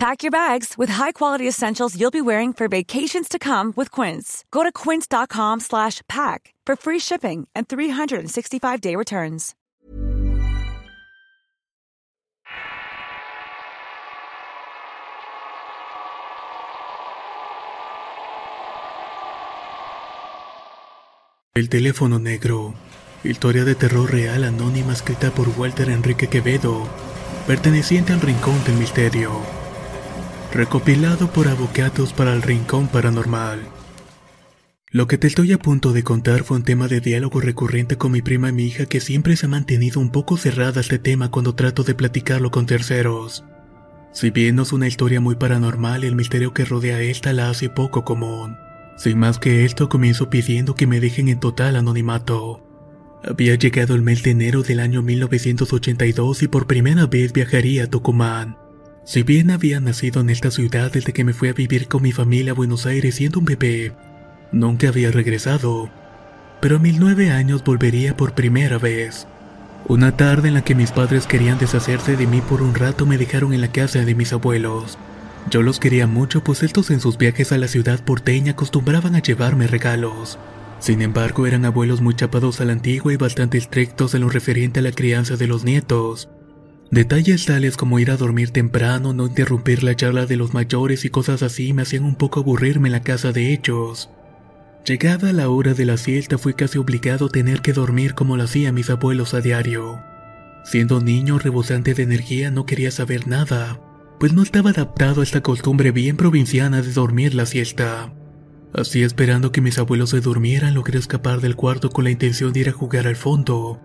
Pack your bags with high-quality essentials you'll be wearing for vacations to come with Quince. Go to quince.com slash pack for free shipping and 365-day returns. El teléfono negro. Historia de terror real anónima escrita por Walter Enrique Quevedo, perteneciente al Rincón del Misterio. Recopilado por Avocados para el Rincón Paranormal. Lo que te estoy a punto de contar fue un tema de diálogo recurrente con mi prima y mi hija que siempre se ha mantenido un poco cerrada a este tema cuando trato de platicarlo con terceros. Si bien no es una historia muy paranormal, el misterio que rodea esta la hace poco común. Sin más que esto, comienzo pidiendo que me dejen en total anonimato. Había llegado el mes de enero del año 1982 y por primera vez viajaría a Tucumán. Si bien había nacido en esta ciudad desde que me fui a vivir con mi familia a Buenos Aires siendo un bebé, nunca había regresado. Pero a mis nueve años volvería por primera vez. Una tarde en la que mis padres querían deshacerse de mí por un rato me dejaron en la casa de mis abuelos. Yo los quería mucho pues estos en sus viajes a la ciudad porteña acostumbraban a llevarme regalos. Sin embargo, eran abuelos muy chapados a la antigua y bastante estrictos en lo referente a la crianza de los nietos. Detalles tales como ir a dormir temprano, no interrumpir la charla de los mayores y cosas así me hacían un poco aburrirme en la casa de ellos. Llegada la hora de la siesta fui casi obligado a tener que dormir como lo hacían mis abuelos a diario. Siendo niño rebosante de energía no quería saber nada, pues no estaba adaptado a esta costumbre bien provinciana de dormir la siesta. Así esperando que mis abuelos se durmieran, logré escapar del cuarto con la intención de ir a jugar al fondo.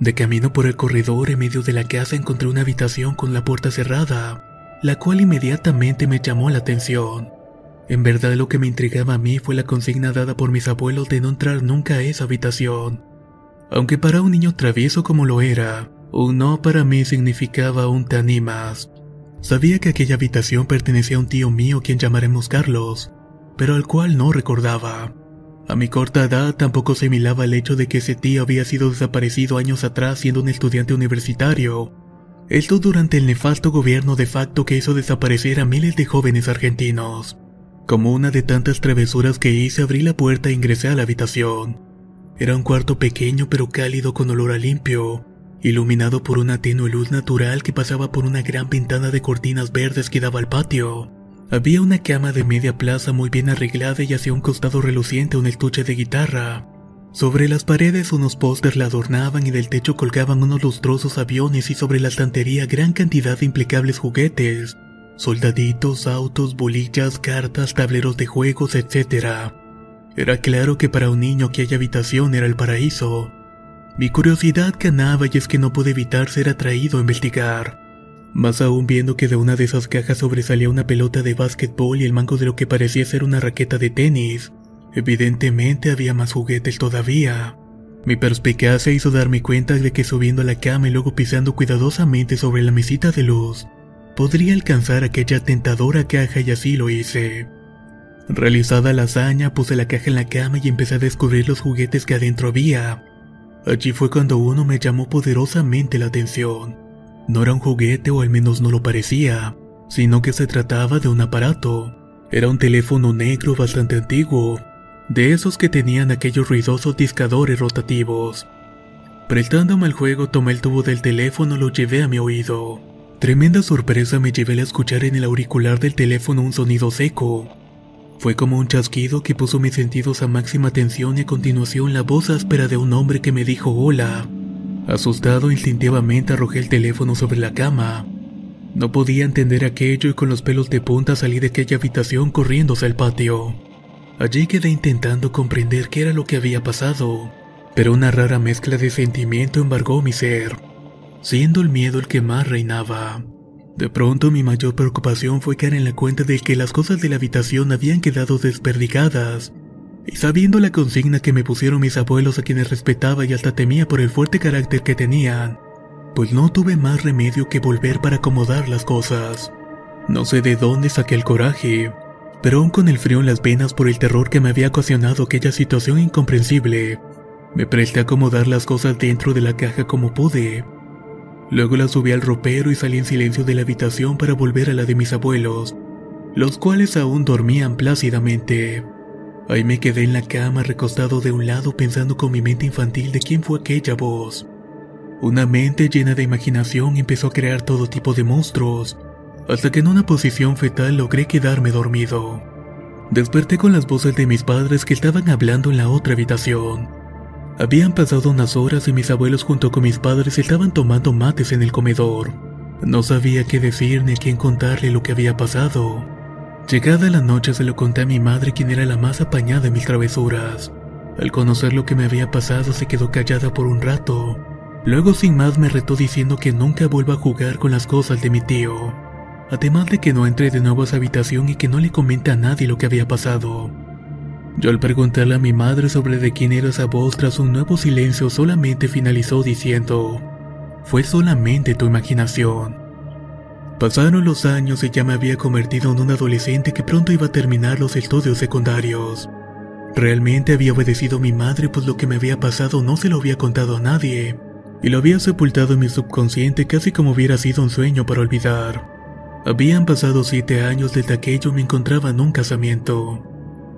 De camino por el corredor en medio de la casa encontré una habitación con la puerta cerrada, la cual inmediatamente me llamó la atención. En verdad lo que me intrigaba a mí fue la consigna dada por mis abuelos de no entrar nunca a esa habitación. Aunque para un niño travieso como lo era, un no para mí significaba un te animas. Sabía que aquella habitación pertenecía a un tío mío quien llamaremos Carlos, pero al cual no recordaba. A mi corta edad tampoco se milaba el hecho de que ese tío había sido desaparecido años atrás siendo un estudiante universitario. Esto durante el nefasto gobierno de facto que hizo desaparecer a miles de jóvenes argentinos. Como una de tantas travesuras que hice, abrí la puerta e ingresé a la habitación. Era un cuarto pequeño pero cálido con olor a limpio, iluminado por una tenue luz natural que pasaba por una gran ventana de cortinas verdes que daba al patio. Había una cama de media plaza muy bien arreglada y hacia un costado reluciente un estuche de guitarra. Sobre las paredes unos pósters la adornaban y del techo colgaban unos lustrosos aviones y sobre la estantería gran cantidad de implicables juguetes. Soldaditos, autos, bolillas, cartas, tableros de juegos, etc. Era claro que para un niño aquella habitación era el paraíso. Mi curiosidad ganaba y es que no pude evitar ser atraído a investigar. Más aún viendo que de una de esas cajas sobresalía una pelota de básquetbol y el mango de lo que parecía ser una raqueta de tenis. Evidentemente había más juguetes todavía. Mi perspicacia hizo darme cuenta de que subiendo a la cama y luego pisando cuidadosamente sobre la mesita de luz, podría alcanzar aquella tentadora caja y así lo hice. Realizada la hazaña, puse la caja en la cama y empecé a descubrir los juguetes que adentro había. Allí fue cuando uno me llamó poderosamente la atención. No era un juguete o al menos no lo parecía, sino que se trataba de un aparato. Era un teléfono negro bastante antiguo, de esos que tenían aquellos ruidosos discadores rotativos. Prestándome el juego, tomé el tubo del teléfono y lo llevé a mi oído. Tremenda sorpresa me llevé al escuchar en el auricular del teléfono un sonido seco. Fue como un chasquido que puso mis sentidos a máxima tensión y a continuación la voz áspera de un hombre que me dijo hola. Asustado instintivamente arrojé el teléfono sobre la cama. No podía entender aquello y con los pelos de punta salí de aquella habitación corriendo hacia el patio. Allí quedé intentando comprender qué era lo que había pasado, pero una rara mezcla de sentimiento embargó mi ser, siendo el miedo el que más reinaba. De pronto mi mayor preocupación fue caer en la cuenta de que las cosas de la habitación habían quedado desperdigadas Y sabiendo la consigna que me pusieron mis abuelos a quienes respetaba y hasta temía por el fuerte carácter que tenían, pues no tuve más remedio que volver para acomodar las cosas. No sé de dónde saqué el coraje, pero aún con el frío en las venas por el terror que me había ocasionado aquella situación incomprensible, me presté a acomodar las cosas dentro de la caja como pude. Luego las subí al ropero y salí en silencio de la habitación para volver a la de mis abuelos, los cuales aún dormían plácidamente. Ahí me quedé en la cama recostado de un lado pensando con mi mente infantil de quién fue aquella voz. Una mente llena de imaginación empezó a crear todo tipo de monstruos, hasta que en una posición fetal logré quedarme dormido. Desperté con las voces de mis padres que estaban hablando en la otra habitación. Habían pasado unas horas y mis abuelos junto con mis padres estaban tomando mates en el comedor. No sabía qué decir ni quién contarle lo que había pasado. Llegada la noche se lo conté a mi madre quien era la más apañada en mis travesuras. Al conocer lo que me había pasado se quedó callada por un rato. Luego sin más me retó diciendo que nunca vuelva a jugar con las cosas de mi tío. Además de que no entre de nuevo a su habitación y que no le comente a nadie lo que había pasado. Yo al preguntarle a mi madre sobre de quién era esa voz tras un nuevo silencio solamente finalizó diciendo, fue solamente tu imaginación. Pasaron los años y ya me había convertido en un adolescente que pronto iba a terminar los estudios secundarios. Realmente había obedecido a mi madre pues lo que me había pasado no se lo había contado a nadie, y lo había sepultado en mi subconsciente casi como hubiera sido un sueño para olvidar. Habían pasado siete años desde aquello me encontraba en un casamiento,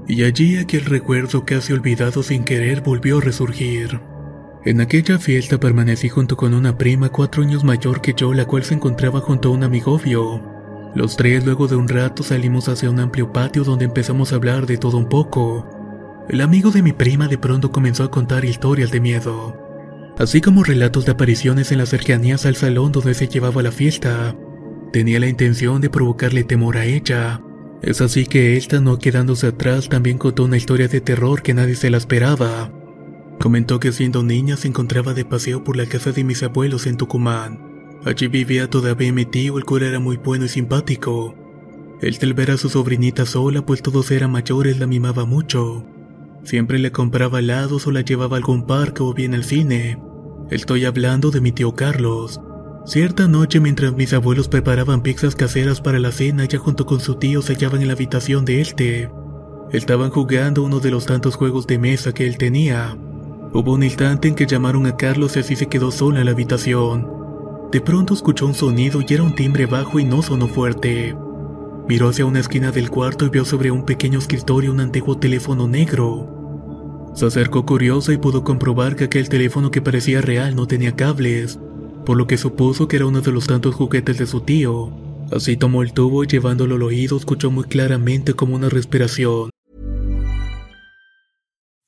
y allí aquel recuerdo casi olvidado sin querer volvió a resurgir. En aquella fiesta permanecí junto con una prima cuatro años mayor que yo, la cual se encontraba junto a un amigovio. Los tres luego de un rato salimos hacia un amplio patio donde empezamos a hablar de todo un poco. El amigo de mi prima de pronto comenzó a contar historias de miedo, así como relatos de apariciones en las cercanías al salón donde se llevaba la fiesta. Tenía la intención de provocarle temor a ella. Es así que esta, no quedándose atrás, también contó una historia de terror que nadie se la esperaba. Comentó que siendo niña se encontraba de paseo por la casa de mis abuelos en Tucumán. Allí vivía todavía mi tío, el cura era muy bueno y simpático. Él al ver a su sobrinita sola, pues todos eran mayores, la mimaba mucho. Siempre le compraba helados o la llevaba a algún parque o bien al cine. Estoy hablando de mi tío Carlos. Cierta noche mientras mis abuelos preparaban pizzas caseras para la cena, ya junto con su tío se hallaban en la habitación de este. Estaban jugando uno de los tantos juegos de mesa que él tenía. Hubo un instante en que llamaron a Carlos y así se quedó sola en la habitación. De pronto escuchó un sonido y era un timbre bajo y no sonó fuerte. Miró hacia una esquina del cuarto y vio sobre un pequeño escritorio un antiguo teléfono negro. Se acercó curiosa y pudo comprobar que aquel teléfono que parecía real no tenía cables, por lo que supuso que era uno de los tantos juguetes de su tío. Así tomó el tubo y llevándolo al oído escuchó muy claramente como una respiración.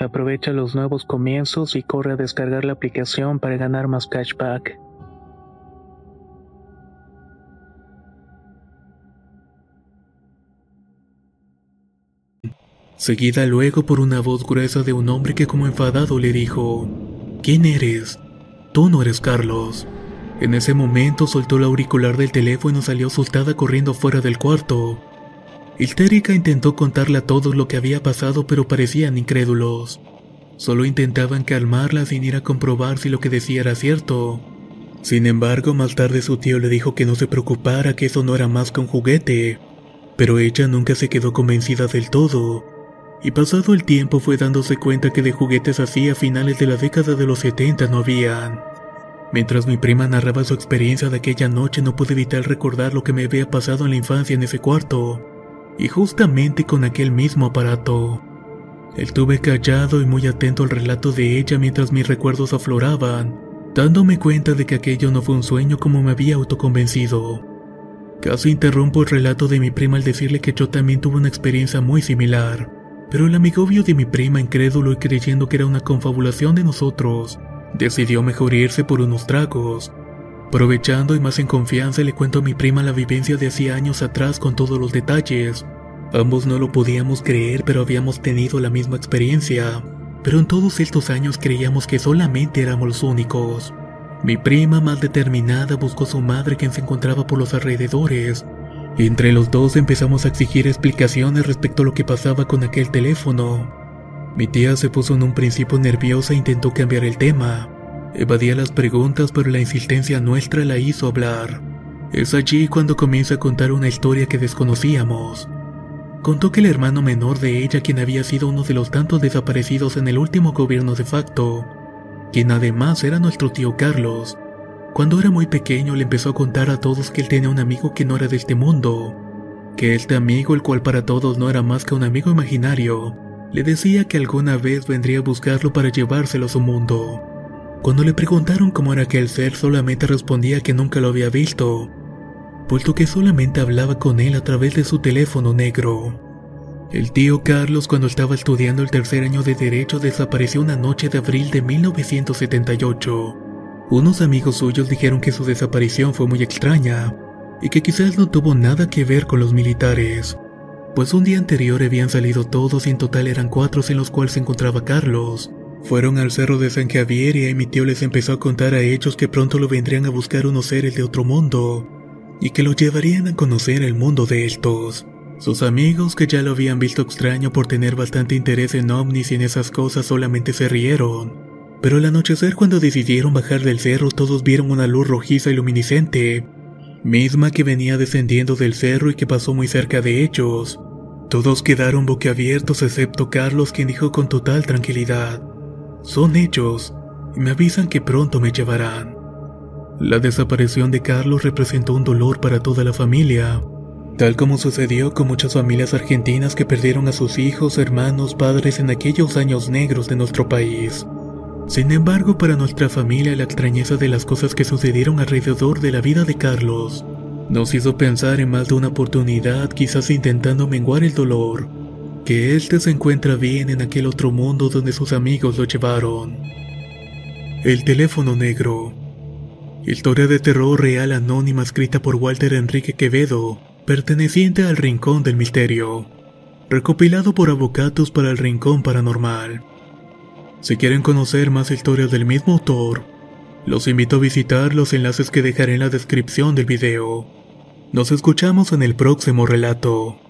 Aprovecha los nuevos comienzos y corre a descargar la aplicación para ganar más cashback. Seguida luego por una voz gruesa de un hombre que como enfadado le dijo, ¿Quién eres? Tú no eres Carlos. En ese momento soltó el auricular del teléfono y salió asustada corriendo fuera del cuarto. Histérica intentó contarle a todos lo que había pasado pero parecían incrédulos. Solo intentaban calmarla sin ir a comprobar si lo que decía era cierto. Sin embargo, más tarde su tío le dijo que no se preocupara, que eso no era más que un juguete. Pero ella nunca se quedó convencida del todo. Y pasado el tiempo fue dándose cuenta que de juguetes así a finales de la década de los 70 no habían. Mientras mi prima narraba su experiencia de aquella noche no pude evitar recordar lo que me había pasado en la infancia en ese cuarto y justamente con aquel mismo aparato. Estuve callado y muy atento al relato de ella mientras mis recuerdos afloraban, dándome cuenta de que aquello no fue un sueño como me había autoconvencido. Casi interrumpo el relato de mi prima al decirle que yo también tuve una experiencia muy similar, pero el amigobio de mi prima, incrédulo y creyendo que era una confabulación de nosotros, decidió mejor irse por unos tragos. Aprovechando y más en confianza le cuento a mi prima la vivencia de hacía años atrás con todos los detalles. Ambos no lo podíamos creer, pero habíamos tenido la misma experiencia. Pero en todos estos años creíamos que solamente éramos los únicos. Mi prima, más determinada, buscó a su madre quien se encontraba por los alrededores. Entre los dos empezamos a exigir explicaciones respecto a lo que pasaba con aquel teléfono. Mi tía se puso en un principio nerviosa e intentó cambiar el tema. Evadía las preguntas, pero la insistencia nuestra la hizo hablar. Es allí cuando comienza a contar una historia que desconocíamos. Contó que el hermano menor de ella, quien había sido uno de los tantos desaparecidos en el último gobierno de facto, quien además era nuestro tío Carlos, cuando era muy pequeño le empezó a contar a todos que él tenía un amigo que no era de este mundo, que este amigo, el cual para todos no era más que un amigo imaginario, le decía que alguna vez vendría a buscarlo para llevárselo a su mundo. Cuando le preguntaron cómo era aquel ser, solamente respondía que nunca lo había visto, puesto que solamente hablaba con él a través de su teléfono negro. El tío Carlos, cuando estaba estudiando el tercer año de Derecho, desapareció una noche de abril de 1978. Unos amigos suyos dijeron que su desaparición fue muy extraña y que quizás no tuvo nada que ver con los militares, pues un día anterior habían salido todos y en total eran cuatro en los cuales se encontraba Carlos. Fueron al cerro de San Javier y ahí mi tío les empezó a contar a ellos que pronto lo vendrían a buscar unos seres de otro mundo y que lo llevarían a conocer el mundo de estos. Sus amigos, que ya lo habían visto extraño por tener bastante interés en ovnis y en esas cosas, solamente se rieron. Pero al anochecer cuando decidieron bajar del cerro todos vieron una luz rojiza y luminiscente, misma que venía descendiendo del cerro y que pasó muy cerca de ellos. Todos quedaron boquiabiertos excepto Carlos quien dijo con total tranquilidad, son ellos, y me avisan que pronto me llevarán. La desaparición de Carlos representó un dolor para toda la familia, tal como sucedió con muchas familias argentinas que perdieron a sus hijos, hermanos, padres en aquellos años negros de nuestro país. Sin embargo, para nuestra familia la extrañeza de las cosas que sucedieron alrededor de la vida de Carlos nos hizo pensar en más de una oportunidad, quizás intentando menguar el dolor, que éste se encuentra bien en aquel otro mundo donde sus amigos lo llevaron. El teléfono negro. Historia de terror real anónima escrita por Walter Enrique Quevedo, perteneciente al Rincón del Misterio. Recopilado por Avocatos para el Rincón Paranormal. Si quieren conocer más historias del mismo autor, los invito a visitar los enlaces que dejaré en la descripción del video. Nos escuchamos en el próximo relato.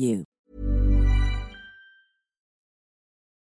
you.